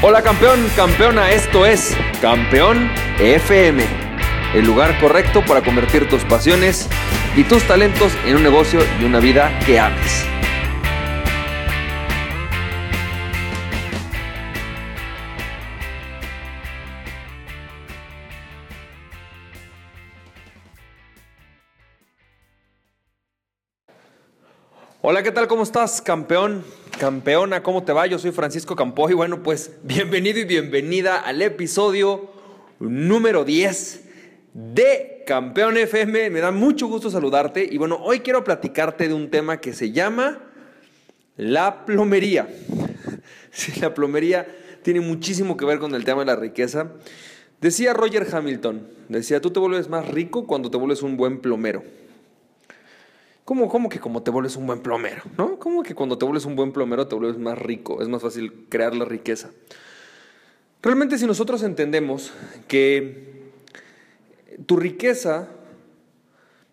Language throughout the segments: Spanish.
Hola campeón, campeona, esto es Campeón FM, el lugar correcto para convertir tus pasiones y tus talentos en un negocio y una vida que ames. Hola, ¿qué tal? ¿Cómo estás, campeón? Campeona, ¿cómo te va? Yo soy Francisco Campoy. Bueno, pues bienvenido y bienvenida al episodio número 10 de Campeón FM. Me da mucho gusto saludarte y bueno, hoy quiero platicarte de un tema que se llama la plomería. Sí, la plomería tiene muchísimo que ver con el tema de la riqueza. Decía Roger Hamilton, decía, tú te vuelves más rico cuando te vuelves un buen plomero. ¿Cómo, ¿Cómo, que como te vuelves un buen plomero? ¿No? ¿Cómo que cuando te vuelves un buen plomero te vuelves más rico? Es más fácil crear la riqueza. Realmente si nosotros entendemos que tu riqueza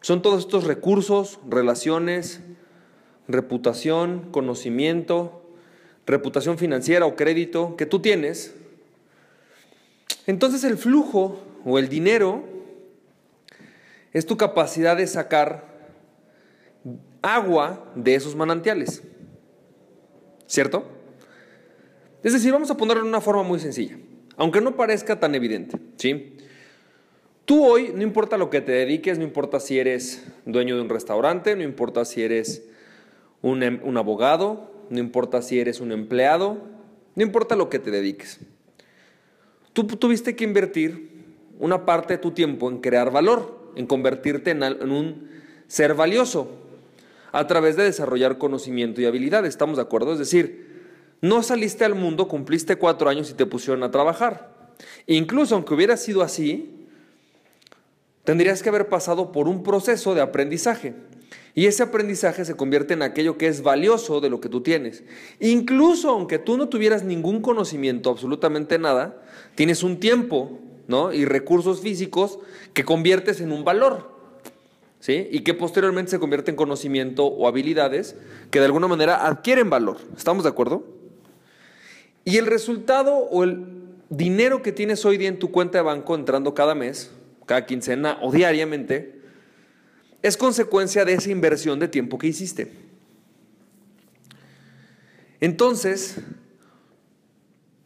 son todos estos recursos, relaciones, reputación, conocimiento, reputación financiera o crédito que tú tienes, entonces el flujo o el dinero es tu capacidad de sacar agua de esos manantiales. ¿Cierto? Es decir, vamos a ponerlo en una forma muy sencilla, aunque no parezca tan evidente, ¿sí? Tú hoy, no importa lo que te dediques, no importa si eres dueño de un restaurante, no importa si eres un, em, un abogado, no importa si eres un empleado, no importa lo que te dediques. Tú tuviste que invertir una parte de tu tiempo en crear valor, en convertirte en un ser valioso, a través de desarrollar conocimiento y habilidad. ¿Estamos de acuerdo? Es decir, no saliste al mundo, cumpliste cuatro años y te pusieron a trabajar. Incluso aunque hubiera sido así, tendrías que haber pasado por un proceso de aprendizaje. Y ese aprendizaje se convierte en aquello que es valioso de lo que tú tienes. Incluso aunque tú no tuvieras ningún conocimiento, absolutamente nada, tienes un tiempo ¿no? y recursos físicos que conviertes en un valor. Y que posteriormente se convierte en conocimiento o habilidades que de alguna manera adquieren valor. ¿Estamos de acuerdo? Y el resultado o el dinero que tienes hoy día en tu cuenta de banco entrando cada mes, cada quincena o diariamente, es consecuencia de esa inversión de tiempo que hiciste. Entonces,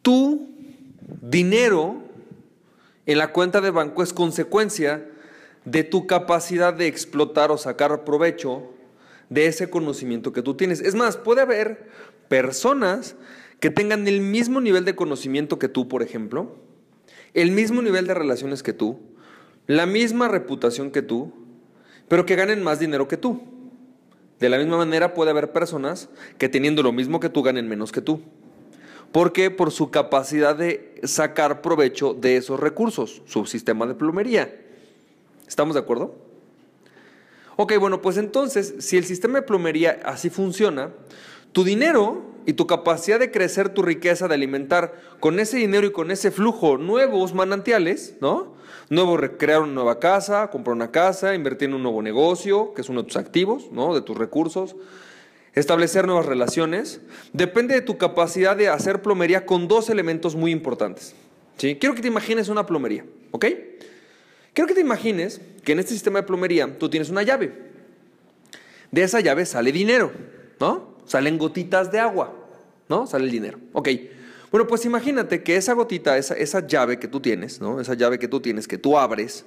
tu dinero en la cuenta de banco es consecuencia de tu capacidad de explotar o sacar provecho de ese conocimiento que tú tienes. Es más, puede haber personas que tengan el mismo nivel de conocimiento que tú, por ejemplo, el mismo nivel de relaciones que tú, la misma reputación que tú, pero que ganen más dinero que tú. De la misma manera puede haber personas que teniendo lo mismo que tú ganen menos que tú. ¿Por qué? Por su capacidad de sacar provecho de esos recursos, su sistema de plomería. ¿Estamos de acuerdo? Ok, bueno, pues entonces, si el sistema de plomería así funciona, tu dinero y tu capacidad de crecer tu riqueza, de alimentar con ese dinero y con ese flujo nuevos manantiales, ¿no? Nuevo, crear una nueva casa, comprar una casa, invertir en un nuevo negocio, que es uno de tus activos, ¿no? De tus recursos, establecer nuevas relaciones, depende de tu capacidad de hacer plomería con dos elementos muy importantes. ¿sí? Quiero que te imagines una plomería, ¿ok? Quiero que te imagines que en este sistema de plomería tú tienes una llave. De esa llave sale dinero, ¿no? Salen gotitas de agua, ¿no? Sale el dinero. Ok. Bueno, pues imagínate que esa gotita, esa, esa llave que tú tienes, ¿no? Esa llave que tú tienes, que tú abres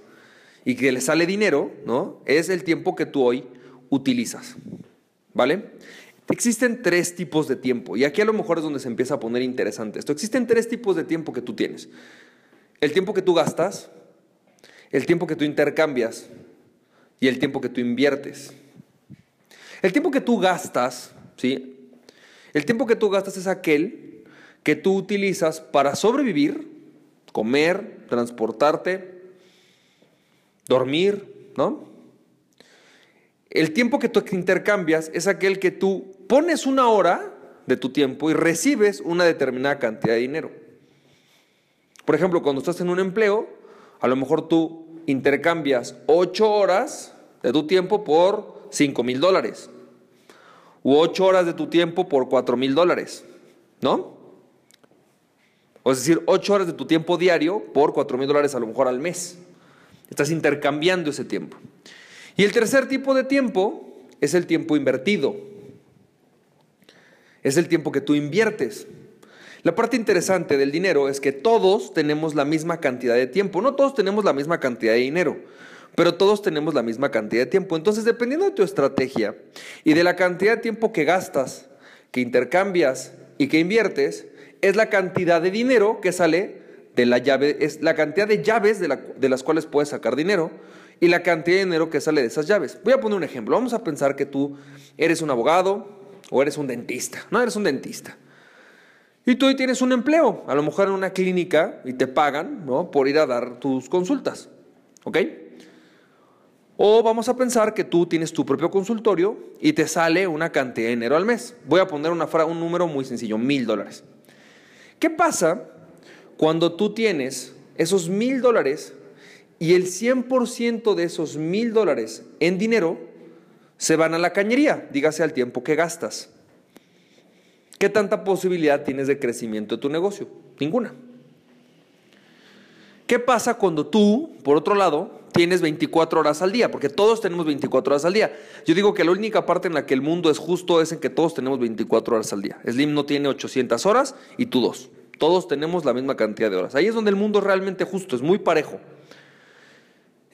y que le sale dinero, ¿no? Es el tiempo que tú hoy utilizas, ¿vale? Existen tres tipos de tiempo y aquí a lo mejor es donde se empieza a poner interesante esto. Existen tres tipos de tiempo que tú tienes. El tiempo que tú gastas, el tiempo que tú intercambias y el tiempo que tú inviertes. El tiempo que tú gastas, ¿sí? El tiempo que tú gastas es aquel que tú utilizas para sobrevivir, comer, transportarte, dormir, ¿no? El tiempo que tú intercambias es aquel que tú pones una hora de tu tiempo y recibes una determinada cantidad de dinero. Por ejemplo, cuando estás en un empleo, a lo mejor tú intercambias ocho horas de tu tiempo por cinco mil dólares. U ocho horas de tu tiempo por cuatro mil dólares. ¿No? O es decir, 8 horas de tu tiempo diario por 4 mil dólares a lo mejor al mes. Estás intercambiando ese tiempo. Y el tercer tipo de tiempo es el tiempo invertido. Es el tiempo que tú inviertes. La parte interesante del dinero es que todos tenemos la misma cantidad de tiempo. No todos tenemos la misma cantidad de dinero, pero todos tenemos la misma cantidad de tiempo. Entonces, dependiendo de tu estrategia y de la cantidad de tiempo que gastas, que intercambias y que inviertes, es la cantidad de dinero que sale de la llave, es la cantidad de llaves de, las cuales puedes sacar dinero y la cantidad de dinero que sale de esas llaves. Voy a poner un ejemplo. Vamos a pensar que tú eres un abogado o eres un dentista. No, eres un dentista. Y tú hoy tienes un empleo, a lo mejor en una clínica y te pagan ¿no? por ir a dar tus consultas. ¿Ok? O vamos a pensar que tú tienes tu propio consultorio y te sale una cantidad de dinero al mes. Voy a poner una, un número muy sencillo, mil dólares. ¿Qué pasa cuando tú tienes esos mil dólares y el 100% de esos mil dólares en dinero se van a la cañería, dígase al tiempo que gastas? ¿Qué tanta posibilidad tienes de crecimiento de tu negocio? Ninguna. ¿Qué pasa cuando tú, por otro lado, tienes 24 horas al día? Porque todos tenemos 24 horas al día. Yo digo que la única parte en la que el mundo es justo es en que todos tenemos 24 horas al día. Slim no tiene 800 horas y tú dos. Todos tenemos la misma cantidad de horas. Ahí es donde el mundo es realmente justo, es muy parejo.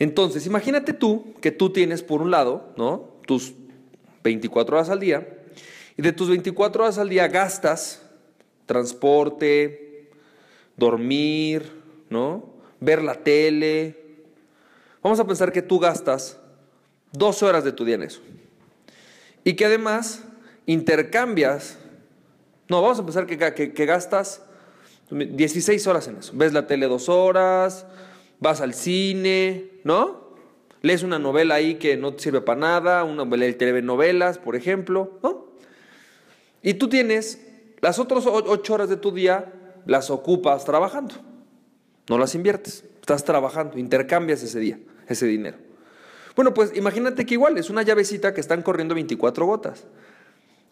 Entonces, imagínate tú que tú tienes por un lado, ¿no? Tus 24 horas al día y de tus 24 horas al día gastas transporte, dormir, ¿no? Ver la tele. Vamos a pensar que tú gastas 12 horas de tu día en eso. Y que además intercambias, no, vamos a pensar que, que, gastas 16 horas en eso. Ves la tele dos horas, vas al cine, ¿no? Lees una novela ahí que no te sirve para nada, una telenovelas, por ejemplo, ¿no? Y tú tienes las otras ocho horas de tu día, las ocupas trabajando. No las inviertes, estás trabajando, intercambias ese día, ese dinero. Bueno, pues imagínate que igual es una llavecita que están corriendo 24 gotas.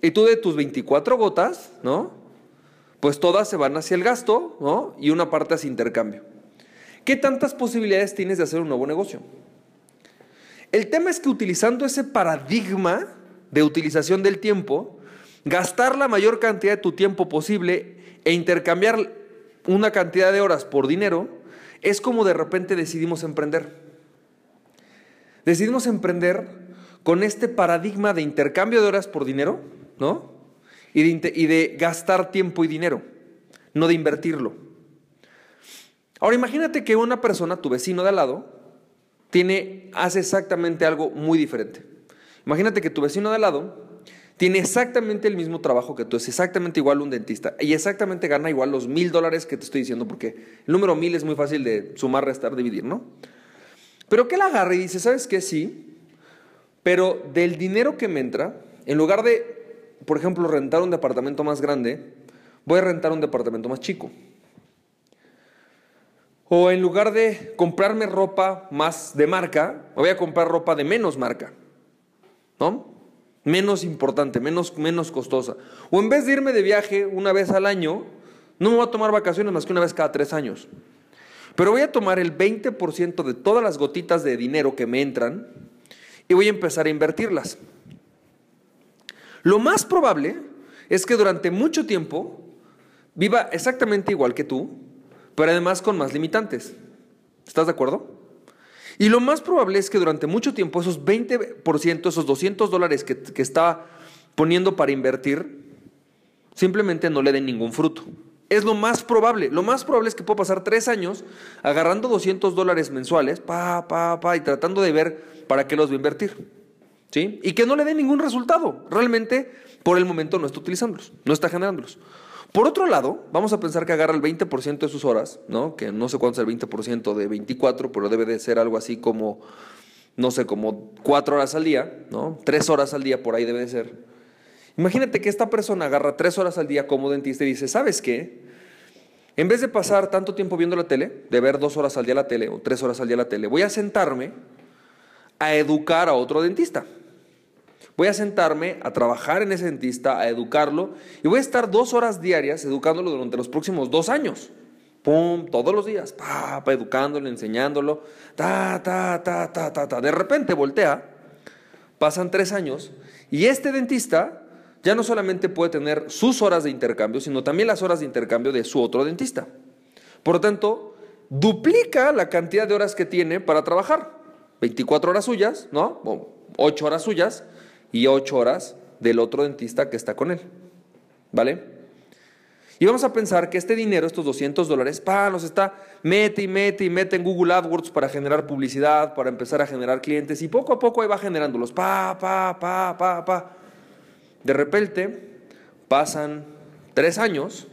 Y tú de tus 24 gotas, ¿no? Pues todas se van hacia el gasto, ¿no? Y una parte hacia intercambio. ¿Qué tantas posibilidades tienes de hacer un nuevo negocio? El tema es que utilizando ese paradigma de utilización del tiempo, gastar la mayor cantidad de tu tiempo posible e intercambiar una cantidad de horas por dinero, es como de repente decidimos emprender. Decidimos emprender con este paradigma de intercambio de horas por dinero, ¿no? Y de, gastar tiempo y dinero, no de invertirlo. Ahora imagínate que una persona, tu vecino de al lado, tiene, hace exactamente algo muy diferente. Imagínate que tu vecino de al lado tiene exactamente el mismo trabajo que tú, es exactamente igual un dentista y exactamente gana igual los mil dólares que te estoy diciendo, porque el número mil es muy fácil de sumar, restar, dividir, ¿no? Pero que él agarra y dice, ¿sabes qué? Sí, pero del dinero que me entra, en lugar de, por ejemplo, rentar un departamento más grande, voy a rentar un departamento más chico. O en lugar de comprarme ropa más de marca, voy a comprar ropa de menos marca. ¿No? Menos importante, menos, menos costosa. O en vez de irme de viaje una vez al año, no me voy a tomar vacaciones más que una vez cada tres años. Pero voy a tomar el 20% de todas las gotitas de dinero que me entran y voy a empezar a invertirlas. Lo más probable es que durante mucho tiempo viva exactamente igual que tú, pero además con más limitantes. ¿Estás de acuerdo? Y lo más probable es que durante mucho tiempo esos 20%, esos 200 dólares que, está poniendo para invertir, simplemente no le den ningún fruto. Es lo más probable. Lo más probable es que pueda pasar tres años agarrando 200 dólares mensuales, pa, pa, pa, y tratando de ver para qué los va a invertir. ¿Sí? Y que no le den ningún resultado. Realmente, por el momento, no está utilizándolos, no está generándolos. Por otro lado, vamos a pensar que agarra el 20% de sus horas, ¿no? que no sé cuánto es el 20% de 24, pero debe de ser algo así como, no sé, como 4 horas al día, ¿no? 3 horas al día por ahí debe de ser. Imagínate que esta persona agarra 3 horas al día como dentista y dice, ¿sabes qué? En vez de pasar tanto tiempo viendo la tele, de ver 2 horas al día la tele o 3 horas al día la tele, voy a sentarme a educar a otro dentista. Voy a sentarme a trabajar en ese dentista, a educarlo, y voy a estar dos horas diarias educándolo durante los próximos dos años. Pum, todos los días, pa, educándolo, enseñándolo, ta, ta, ta, ta, ta, ta. De repente voltea, pasan tres años, y este dentista ya no solamente puede tener sus horas de intercambio, sino también las horas de intercambio de su otro dentista. Por lo tanto, duplica la cantidad de horas que tiene para trabajar. 24 horas suyas, ¿no? 8 horas suyas y 8 horas del otro dentista que está con él. ¿Vale? Y vamos a pensar que este dinero, estos 200 dólares, pa, nos está mete y mete y mete en Google AdWords para generar publicidad, para empezar a generar clientes y poco a poco ahí va generándolos, pa, pa, pa, pa, pa. De repente pasan tres años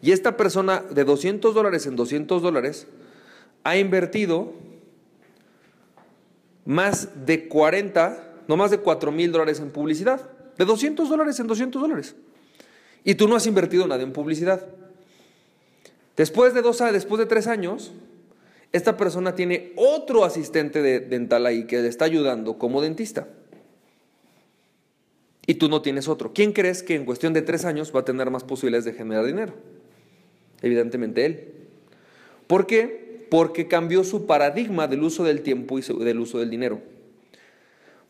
y esta persona de 200 dólares en 200 dólares ha invertido más de 40, no más de 4 mil dólares en publicidad. De 200 dólares en 200 dólares. Y tú no has invertido nada en publicidad. Después de dos, después de tres años, esta persona tiene otro asistente de dental ahí que le está ayudando como dentista. Y tú no tienes otro. ¿Quién crees que en cuestión de tres años va a tener más posibilidades de generar dinero? Evidentemente él. ¿Por qué? Porque cambió su paradigma del uso del tiempo y del uso del dinero.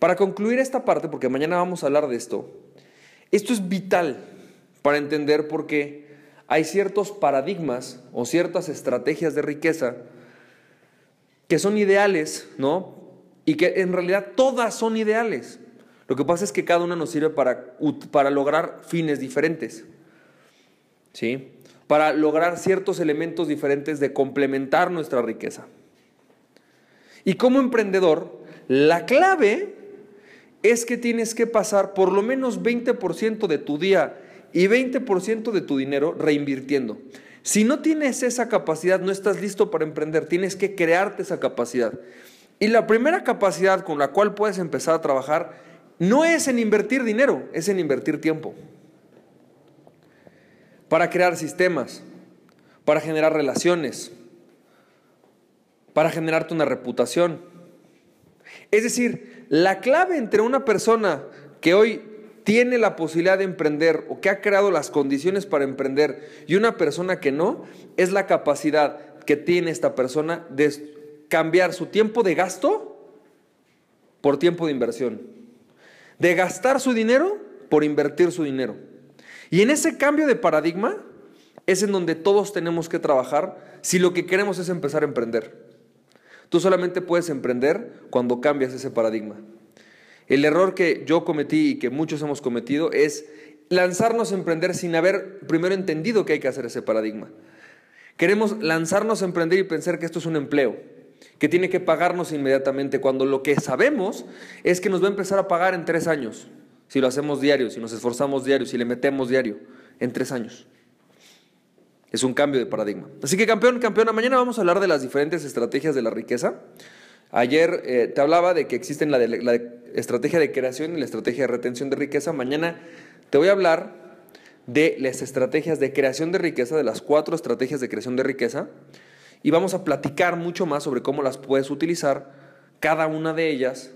Para concluir esta parte, porque mañana vamos a hablar de esto, esto es vital para entender por qué hay ciertos paradigmas o ciertas estrategias de riqueza que son ideales, ¿no? Y que en realidad todas son ideales. Lo que pasa es que cada una nos sirve para, para lograr fines diferentes, ¿sí? Para lograr ciertos elementos diferentes de complementar nuestra riqueza. Y como emprendedor, la clave es que tienes que pasar por lo menos 20% de tu día y 20% de tu dinero reinvirtiendo. Si no tienes esa capacidad, no estás listo para emprender, tienes que crearte esa capacidad. Y la primera capacidad con la cual puedes empezar a trabajar no es en invertir dinero, es en invertir tiempo. Para crear sistemas, para generar relaciones, para generarte una reputación. Es decir, la clave entre una persona que hoy tiene la posibilidad de emprender o que ha creado las condiciones para emprender y una persona que no, es la capacidad que tiene esta persona de cambiar su tiempo de gasto por tiempo de inversión. De gastar su dinero por invertir su dinero. Y en ese cambio de paradigma es en donde todos tenemos que trabajar si lo que queremos es empezar a emprender. Tú solamente puedes emprender cuando cambias ese paradigma. El error que yo cometí y que muchos hemos cometido es lanzarnos a emprender sin haber primero entendido que hay que hacer ese paradigma. Queremos lanzarnos a emprender y pensar que esto es un empleo, que tiene que pagarnos inmediatamente, cuando lo que sabemos es que nos va a empezar a pagar en tres años, si lo hacemos diario, si nos esforzamos diario, si le metemos diario, en tres años. Es un cambio de paradigma. Así que campeón, campeona, mañana vamos a hablar de las diferentes estrategias de la riqueza. Ayer eh, te hablaba de que existen la, estrategia de creación y la estrategia de retención de riqueza. Mañana te voy a hablar de las estrategias de creación de riqueza, de las cuatro estrategias de creación de riqueza, y vamos a platicar mucho más sobre cómo las puedes utilizar, cada una de ellas,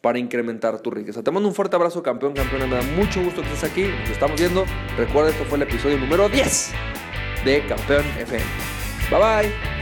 para incrementar tu riqueza. Te mando un fuerte abrazo, campeón, campeona. Me da mucho gusto que estés aquí. Nos estamos viendo. Recuerda, esto fue el episodio número 10 de Campeón FM. Bye bye.